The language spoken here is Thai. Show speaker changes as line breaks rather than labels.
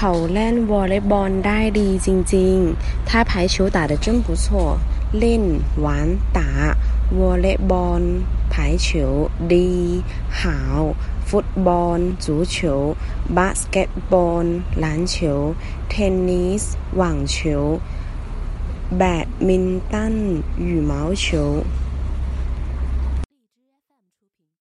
เขาเล่นวอลเลย์บอลได้ดีจริงๆ他排球打得真不错เล่น玩打วอลเลย์บอล排球ดี好ฟุตบอล足球บาสเกตบอล篮球เทนนิส网球แบดมินตัน羽毛球